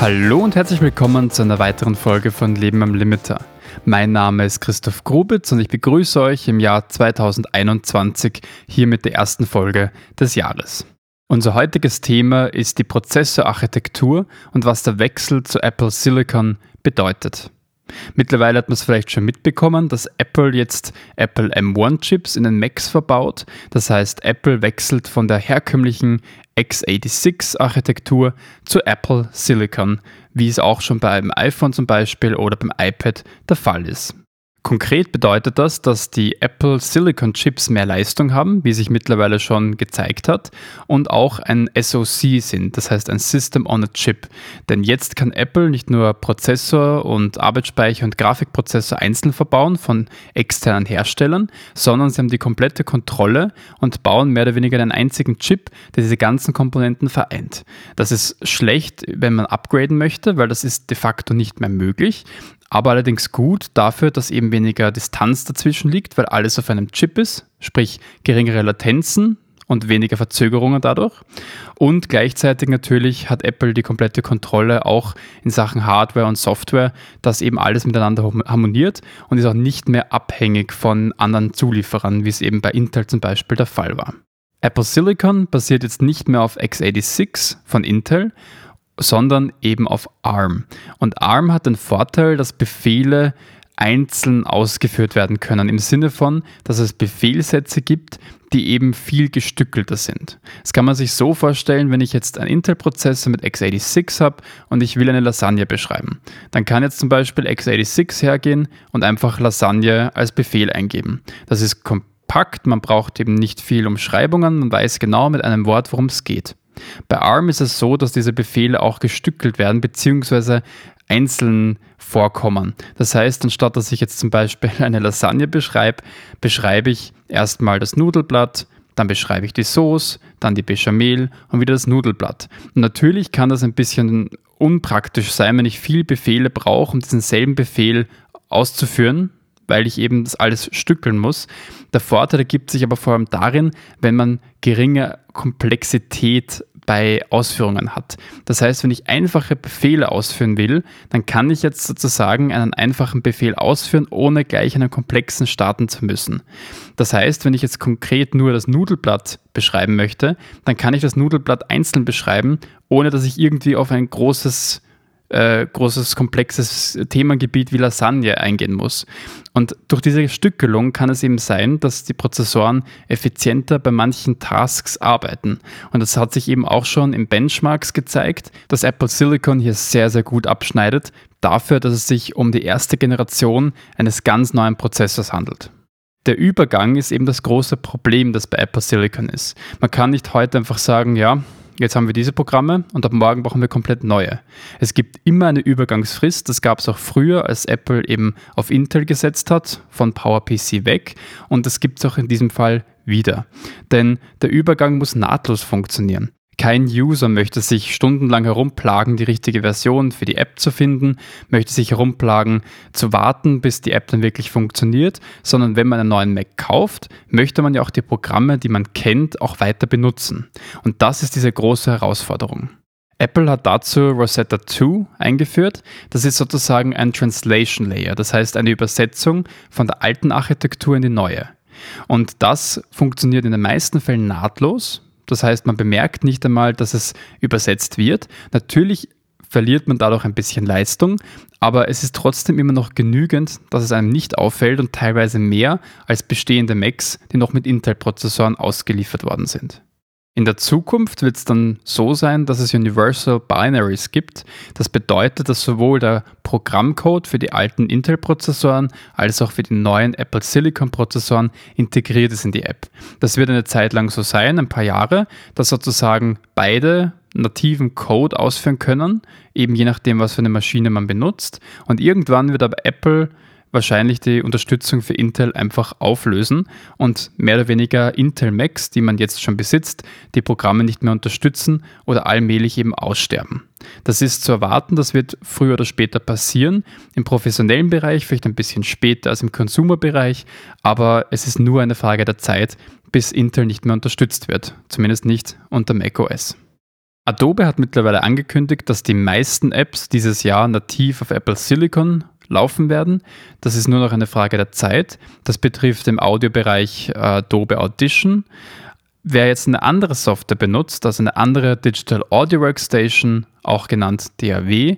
Hallo und herzlich willkommen zu einer weiteren Folge von Leben am Limiter. Mein Name ist Christoph Grubitz und ich begrüße euch im Jahr 2021 hier mit der ersten Folge des Jahres. Unser heutiges Thema ist die Prozessorarchitektur und was der Wechsel zu Apple Silicon bedeutet. Mittlerweile hat man es vielleicht schon mitbekommen, dass Apple jetzt Apple M1-Chips in den Macs verbaut. Das heißt, Apple wechselt von der herkömmlichen x86-Architektur zu Apple Silicon, wie es auch schon beim iPhone zum Beispiel oder beim iPad der Fall ist. Konkret bedeutet das, dass die Apple Silicon Chips mehr Leistung haben, wie sich mittlerweile schon gezeigt hat, und auch ein SoC sind, das heißt ein System on a Chip. Denn jetzt kann Apple nicht nur Prozessor und Arbeitsspeicher und Grafikprozessor einzeln verbauen von externen Herstellern, sondern sie haben die komplette Kontrolle und bauen mehr oder weniger einen einzigen Chip, der diese ganzen Komponenten vereint. Das ist schlecht, wenn man upgraden möchte, weil das ist de facto nicht mehr möglich aber allerdings gut dafür, dass eben weniger Distanz dazwischen liegt, weil alles auf einem Chip ist, sprich geringere Latenzen und weniger Verzögerungen dadurch. Und gleichzeitig natürlich hat Apple die komplette Kontrolle auch in Sachen Hardware und Software, dass eben alles miteinander harmoniert und ist auch nicht mehr abhängig von anderen Zulieferern, wie es eben bei Intel zum Beispiel der Fall war. Apple Silicon basiert jetzt nicht mehr auf x86 von Intel, sondern eben auf ARM. Und ARM hat den Vorteil, dass Befehle einzeln ausgeführt werden können, im Sinne von, dass es Befehlsätze gibt, die eben viel gestückelter sind. Das kann man sich so vorstellen, wenn ich jetzt einen Intel-Prozessor mit x86 habe und ich will eine Lasagne beschreiben. Dann kann jetzt zum Beispiel x86 hergehen und einfach Lasagne als Befehl eingeben. Das ist kompakt, man braucht eben nicht viel Umschreibungen, man weiß genau mit einem Wort, worum es geht. Bei ARM ist es so, dass diese Befehle auch gestückelt werden, beziehungsweise einzeln vorkommen. Das heißt, anstatt dass ich jetzt zum Beispiel eine Lasagne beschreibe, beschreibe ich erstmal das Nudelblatt, dann beschreibe ich die Sauce, dann die Bechamel und wieder das Nudelblatt. Und natürlich kann das ein bisschen unpraktisch sein, wenn ich viele Befehle brauche, um diesen selben Befehl auszuführen, weil ich eben das alles stückeln muss. Der Vorteil ergibt sich aber vor allem darin, wenn man geringe Komplexität bei Ausführungen hat. Das heißt, wenn ich einfache Befehle ausführen will, dann kann ich jetzt sozusagen einen einfachen Befehl ausführen, ohne gleich einen komplexen starten zu müssen. Das heißt, wenn ich jetzt konkret nur das Nudelblatt beschreiben möchte, dann kann ich das Nudelblatt einzeln beschreiben, ohne dass ich irgendwie auf ein großes äh, großes, komplexes Themengebiet wie Lasagne eingehen muss. Und durch diese Stückelung kann es eben sein, dass die Prozessoren effizienter bei manchen Tasks arbeiten. Und das hat sich eben auch schon im Benchmarks gezeigt, dass Apple Silicon hier sehr, sehr gut abschneidet, dafür, dass es sich um die erste Generation eines ganz neuen Prozessors handelt. Der Übergang ist eben das große Problem, das bei Apple Silicon ist. Man kann nicht heute einfach sagen, ja, Jetzt haben wir diese Programme und ab morgen brauchen wir komplett neue. Es gibt immer eine Übergangsfrist. Das gab es auch früher, als Apple eben auf Intel gesetzt hat, von PowerPC weg. Und das gibt es auch in diesem Fall wieder. Denn der Übergang muss nahtlos funktionieren. Kein User möchte sich stundenlang herumplagen, die richtige Version für die App zu finden, möchte sich herumplagen, zu warten, bis die App dann wirklich funktioniert, sondern wenn man einen neuen Mac kauft, möchte man ja auch die Programme, die man kennt, auch weiter benutzen. Und das ist diese große Herausforderung. Apple hat dazu Rosetta 2 eingeführt. Das ist sozusagen ein Translation Layer, das heißt eine Übersetzung von der alten Architektur in die neue. Und das funktioniert in den meisten Fällen nahtlos, das heißt, man bemerkt nicht einmal, dass es übersetzt wird. Natürlich verliert man dadurch ein bisschen Leistung, aber es ist trotzdem immer noch genügend, dass es einem nicht auffällt und teilweise mehr als bestehende Macs, die noch mit Intel-Prozessoren ausgeliefert worden sind. In der Zukunft wird es dann so sein, dass es Universal Binaries gibt. Das bedeutet, dass sowohl der Programmcode für die alten Intel-Prozessoren als auch für die neuen Apple Silicon-Prozessoren integriert ist in die App. Das wird eine Zeit lang so sein, ein paar Jahre, dass sozusagen beide nativen Code ausführen können, eben je nachdem, was für eine Maschine man benutzt. Und irgendwann wird aber Apple wahrscheinlich die Unterstützung für Intel einfach auflösen und mehr oder weniger Intel Macs, die man jetzt schon besitzt, die Programme nicht mehr unterstützen oder allmählich eben aussterben. Das ist zu erwarten, das wird früher oder später passieren. Im professionellen Bereich vielleicht ein bisschen später als im Consumer-Bereich, aber es ist nur eine Frage der Zeit, bis Intel nicht mehr unterstützt wird, zumindest nicht unter macOS. Adobe hat mittlerweile angekündigt, dass die meisten Apps dieses Jahr nativ auf Apple Silicon laufen werden. Das ist nur noch eine Frage der Zeit. Das betrifft im Audiobereich äh, Adobe Audition. Wer jetzt eine andere Software benutzt, also eine andere Digital Audio Workstation, auch genannt DAW,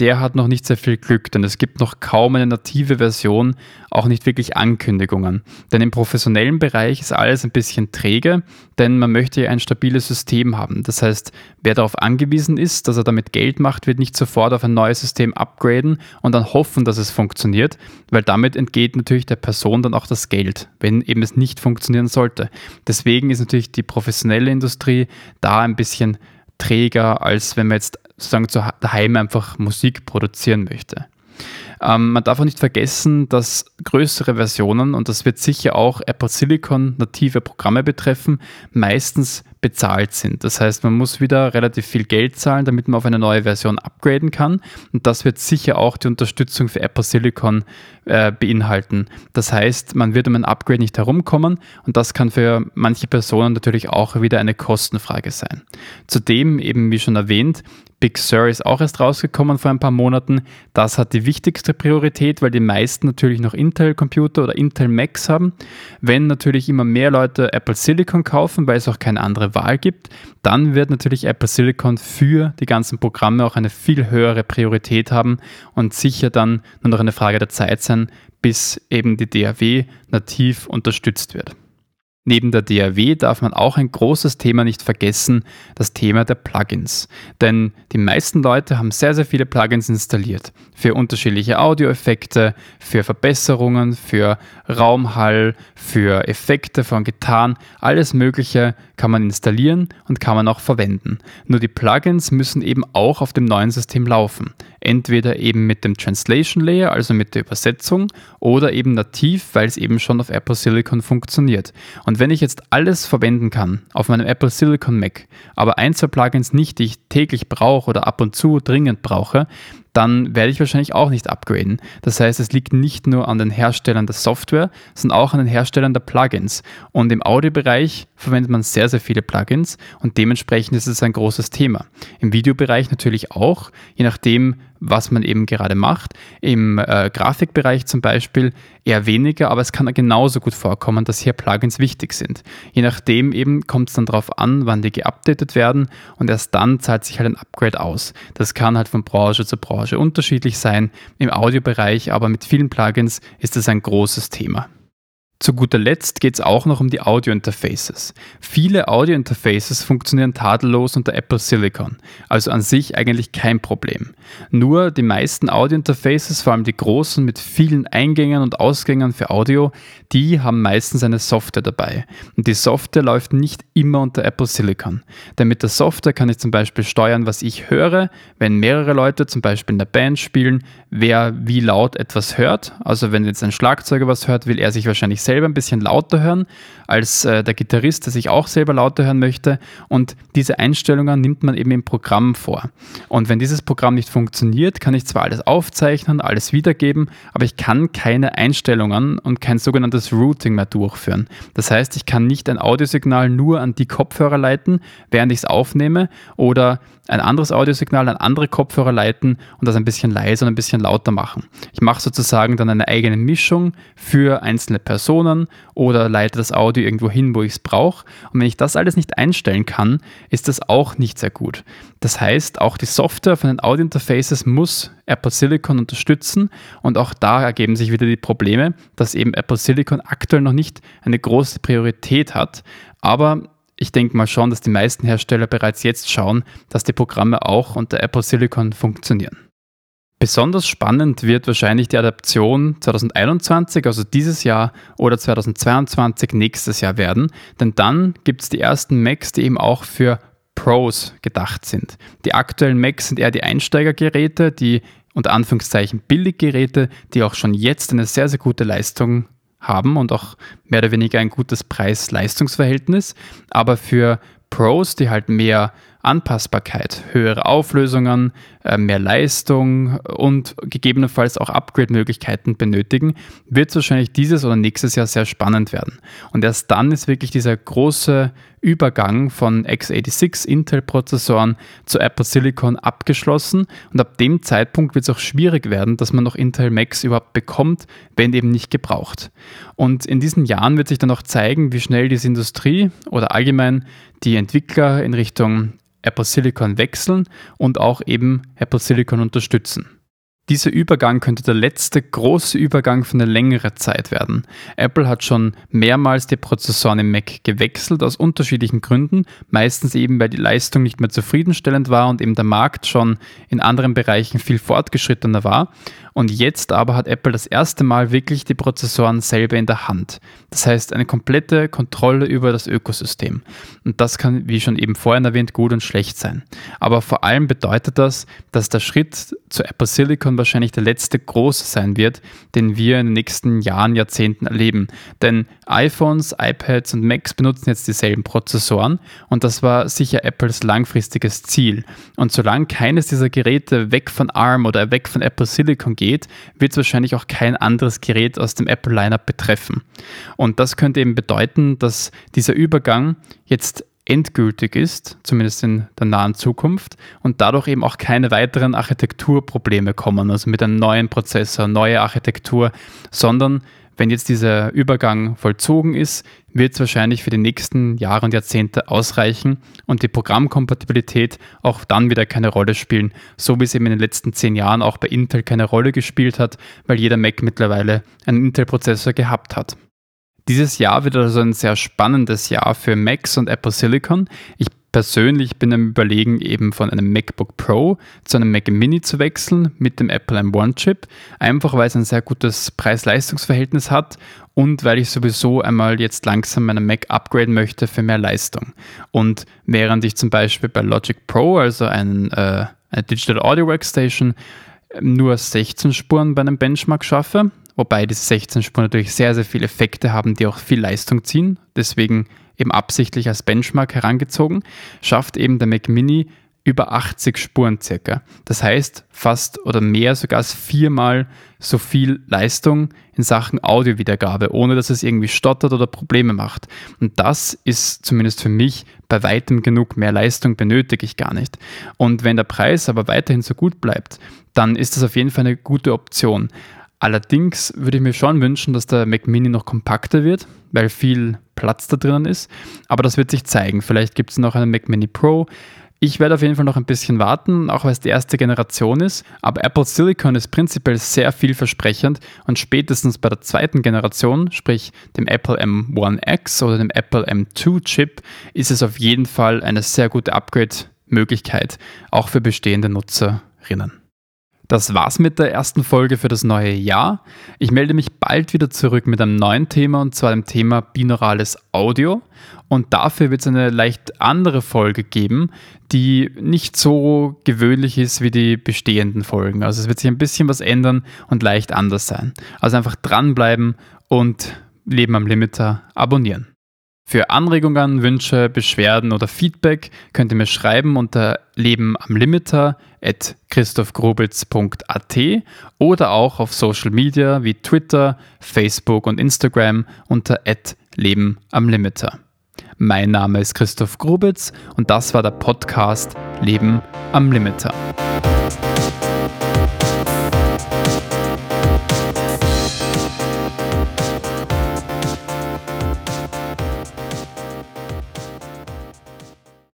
der hat noch nicht sehr viel Glück, denn es gibt noch kaum eine native Version, auch nicht wirklich Ankündigungen. Denn im professionellen Bereich ist alles ein bisschen träge, denn man möchte ja ein stabiles System haben. Das heißt, wer darauf angewiesen ist, dass er damit Geld macht, wird nicht sofort auf ein neues System upgraden und dann hoffen, dass es funktioniert, weil damit entgeht natürlich der Person dann auch das Geld, wenn eben es nicht funktionieren sollte. Deswegen ist natürlich die professionelle Industrie da ein bisschen träger, als wenn man jetzt sozusagen zu daheim einfach Musik produzieren möchte. Ähm, man darf auch nicht vergessen, dass größere Versionen, und das wird sicher auch Apple Silicon native Programme betreffen, meistens bezahlt sind. Das heißt, man muss wieder relativ viel Geld zahlen, damit man auf eine neue Version upgraden kann. Und das wird sicher auch die Unterstützung für Apple Silicon äh, beinhalten. Das heißt, man wird um ein Upgrade nicht herumkommen und das kann für manche Personen natürlich auch wieder eine Kostenfrage sein. Zudem, eben wie schon erwähnt, Big Sur ist auch erst rausgekommen vor ein paar Monaten. Das hat die wichtigste Priorität, weil die meisten natürlich noch Intel-Computer oder Intel Macs haben. Wenn natürlich immer mehr Leute Apple Silicon kaufen, weil es auch keine andere Wahl gibt, dann wird natürlich Apple Silicon für die ganzen Programme auch eine viel höhere Priorität haben und sicher dann nur noch eine Frage der Zeit sein, bis eben die DAW nativ unterstützt wird. Neben der DAW darf man auch ein großes Thema nicht vergessen, das Thema der Plugins. Denn die meisten Leute haben sehr, sehr viele Plugins installiert. Für unterschiedliche Audioeffekte, für Verbesserungen, für Raumhall, für Effekte von Gitarren, alles Mögliche kann man installieren und kann man auch verwenden. Nur die Plugins müssen eben auch auf dem neuen System laufen. Entweder eben mit dem Translation Layer, also mit der Übersetzung, oder eben nativ, weil es eben schon auf Apple Silicon funktioniert. Und wenn ich jetzt alles verwenden kann auf meinem Apple Silicon Mac, aber ein, zwei Plugins nicht, die ich täglich brauche oder ab und zu dringend brauche, dann werde ich wahrscheinlich auch nicht upgraden. Das heißt, es liegt nicht nur an den Herstellern der Software, sondern auch an den Herstellern der Plugins. Und im Audiobereich verwendet man sehr, sehr viele Plugins und dementsprechend ist es ein großes Thema. Im Videobereich natürlich auch, je nachdem, was man eben gerade macht. Im äh, Grafikbereich zum Beispiel eher weniger, aber es kann genauso gut vorkommen, dass hier Plugins wichtig sind. Je nachdem eben kommt es dann darauf an, wann die geupdatet werden und erst dann zahlt sich halt ein Upgrade aus. Das kann halt von Branche zu Branche unterschiedlich sein. Im Audiobereich aber mit vielen Plugins ist das ein großes Thema. Zu guter Letzt geht es auch noch um die Audio-Interfaces. Viele Audio-Interfaces funktionieren tadellos unter Apple Silicon, also an sich eigentlich kein Problem. Nur die meisten Audio-Interfaces, vor allem die großen mit vielen Eingängen und Ausgängen für Audio, die haben meistens eine Software dabei. Und die Software läuft nicht immer unter Apple Silicon. Denn mit der Software kann ich zum Beispiel steuern, was ich höre, wenn mehrere Leute zum Beispiel in der Band spielen, wer wie laut etwas hört. Also wenn jetzt ein Schlagzeuger was hört, will er sich wahrscheinlich selber ein bisschen lauter hören als äh, der Gitarrist, der sich auch selber lauter hören möchte. Und diese Einstellungen nimmt man eben im Programm vor. Und wenn dieses Programm nicht funktioniert, kann ich zwar alles aufzeichnen, alles wiedergeben, aber ich kann keine Einstellungen und kein sogenanntes Routing mehr durchführen. Das heißt, ich kann nicht ein Audiosignal nur an die Kopfhörer leiten, während ich es aufnehme oder ein anderes Audiosignal an andere Kopfhörer leiten und das ein bisschen leiser und ein bisschen lauter machen. Ich mache sozusagen dann eine eigene Mischung für einzelne Personen oder leite das Audio irgendwo hin, wo ich es brauche. Und wenn ich das alles nicht einstellen kann, ist das auch nicht sehr gut. Das heißt, auch die Software von den Audio-Interfaces muss Apple Silicon unterstützen und auch da ergeben sich wieder die Probleme, dass eben Apple Silicon aktuell noch nicht eine große Priorität hat. Aber ich denke mal schon, dass die meisten Hersteller bereits jetzt schauen, dass die Programme auch unter Apple Silicon funktionieren. Besonders spannend wird wahrscheinlich die Adaption 2021, also dieses Jahr, oder 2022 nächstes Jahr werden, denn dann gibt es die ersten Macs, die eben auch für Pros gedacht sind. Die aktuellen Macs sind eher die Einsteigergeräte, die unter Anführungszeichen Billiggeräte, die auch schon jetzt eine sehr, sehr gute Leistung haben und auch mehr oder weniger ein gutes Preis-Leistungs-Verhältnis. Aber für Pros, die halt mehr Anpassbarkeit, höhere Auflösungen, äh, mehr Leistung und gegebenenfalls auch Upgrade-Möglichkeiten benötigen, wird wahrscheinlich dieses oder nächstes Jahr sehr spannend werden. Und erst dann ist wirklich dieser große Übergang von x86 Intel-Prozessoren zu Apple Silicon abgeschlossen und ab dem Zeitpunkt wird es auch schwierig werden, dass man noch Intel Macs überhaupt bekommt, wenn eben nicht gebraucht. Und in diesen Jahren wird sich dann auch zeigen, wie schnell diese Industrie oder allgemein die Entwickler in Richtung Apple Silicon wechseln und auch eben Apple Silicon unterstützen. Dieser Übergang könnte der letzte große Übergang für eine längere Zeit werden. Apple hat schon mehrmals die Prozessoren im Mac gewechselt aus unterschiedlichen Gründen, meistens eben weil die Leistung nicht mehr zufriedenstellend war und eben der Markt schon in anderen Bereichen viel fortgeschrittener war. Und jetzt aber hat Apple das erste Mal wirklich die Prozessoren selber in der Hand. Das heißt, eine komplette Kontrolle über das Ökosystem. Und das kann, wie schon eben vorhin erwähnt, gut und schlecht sein. Aber vor allem bedeutet das, dass der Schritt zu Apple Silicon wahrscheinlich der letzte große sein wird, den wir in den nächsten Jahren, Jahrzehnten erleben. Denn iPhones, iPads und Macs benutzen jetzt dieselben Prozessoren und das war sicher Apples langfristiges Ziel. Und solange keines dieser Geräte weg von ARM oder weg von Apple Silicon geht, wird es wahrscheinlich auch kein anderes Gerät aus dem Apple Lineup betreffen. Und das könnte eben bedeuten, dass dieser Übergang jetzt endgültig ist, zumindest in der nahen Zukunft, und dadurch eben auch keine weiteren Architekturprobleme kommen, also mit einem neuen Prozessor, neue Architektur, sondern wenn jetzt dieser Übergang vollzogen ist, wird es wahrscheinlich für die nächsten Jahre und Jahrzehnte ausreichen und die Programmkompatibilität auch dann wieder keine Rolle spielen, so wie es eben in den letzten zehn Jahren auch bei Intel keine Rolle gespielt hat, weil jeder Mac mittlerweile einen Intel-Prozessor gehabt hat. Dieses Jahr wird also ein sehr spannendes Jahr für Macs und Apple Silicon. Ich persönlich bin am Überlegen, eben von einem MacBook Pro zu einem Mac Mini zu wechseln mit dem Apple M1-Chip, einfach weil es ein sehr gutes Preis-Leistungs-Verhältnis hat und weil ich sowieso einmal jetzt langsam meinen Mac upgraden möchte für mehr Leistung. Und während ich zum Beispiel bei Logic Pro, also ein, äh, eine Digital Audio Workstation, nur 16 Spuren bei einem Benchmark schaffe, wobei diese 16 Spuren natürlich sehr, sehr viele Effekte haben, die auch viel Leistung ziehen. Deswegen eben absichtlich als Benchmark herangezogen, schafft eben der Mac Mini über 80 Spuren circa. Das heißt fast oder mehr sogar als viermal so viel Leistung in Sachen Audiowiedergabe, ohne dass es irgendwie stottert oder Probleme macht. Und das ist zumindest für mich bei weitem genug. Mehr Leistung benötige ich gar nicht. Und wenn der Preis aber weiterhin so gut bleibt, dann ist das auf jeden Fall eine gute Option. Allerdings würde ich mir schon wünschen, dass der Mac Mini noch kompakter wird, weil viel Platz da drinnen ist. Aber das wird sich zeigen. Vielleicht gibt es noch einen Mac Mini Pro. Ich werde auf jeden Fall noch ein bisschen warten, auch weil es die erste Generation ist. Aber Apple Silicon ist prinzipiell sehr vielversprechend und spätestens bei der zweiten Generation, sprich dem Apple M1X oder dem Apple M2 Chip, ist es auf jeden Fall eine sehr gute Upgrade-Möglichkeit, auch für bestehende Nutzerinnen. Das war's mit der ersten Folge für das neue Jahr. Ich melde mich bald wieder zurück mit einem neuen Thema und zwar dem Thema binaurales Audio. Und dafür wird es eine leicht andere Folge geben, die nicht so gewöhnlich ist wie die bestehenden Folgen. Also es wird sich ein bisschen was ändern und leicht anders sein. Also einfach dranbleiben und Leben am Limiter abonnieren. Für Anregungen, Wünsche, Beschwerden oder Feedback könnt ihr mir schreiben unter lebenamlimiter.christophgrubitz.at oder auch auf Social Media wie Twitter, Facebook und Instagram unter lebenamlimiter. Mein Name ist Christoph Grubitz und das war der Podcast Leben am Limiter.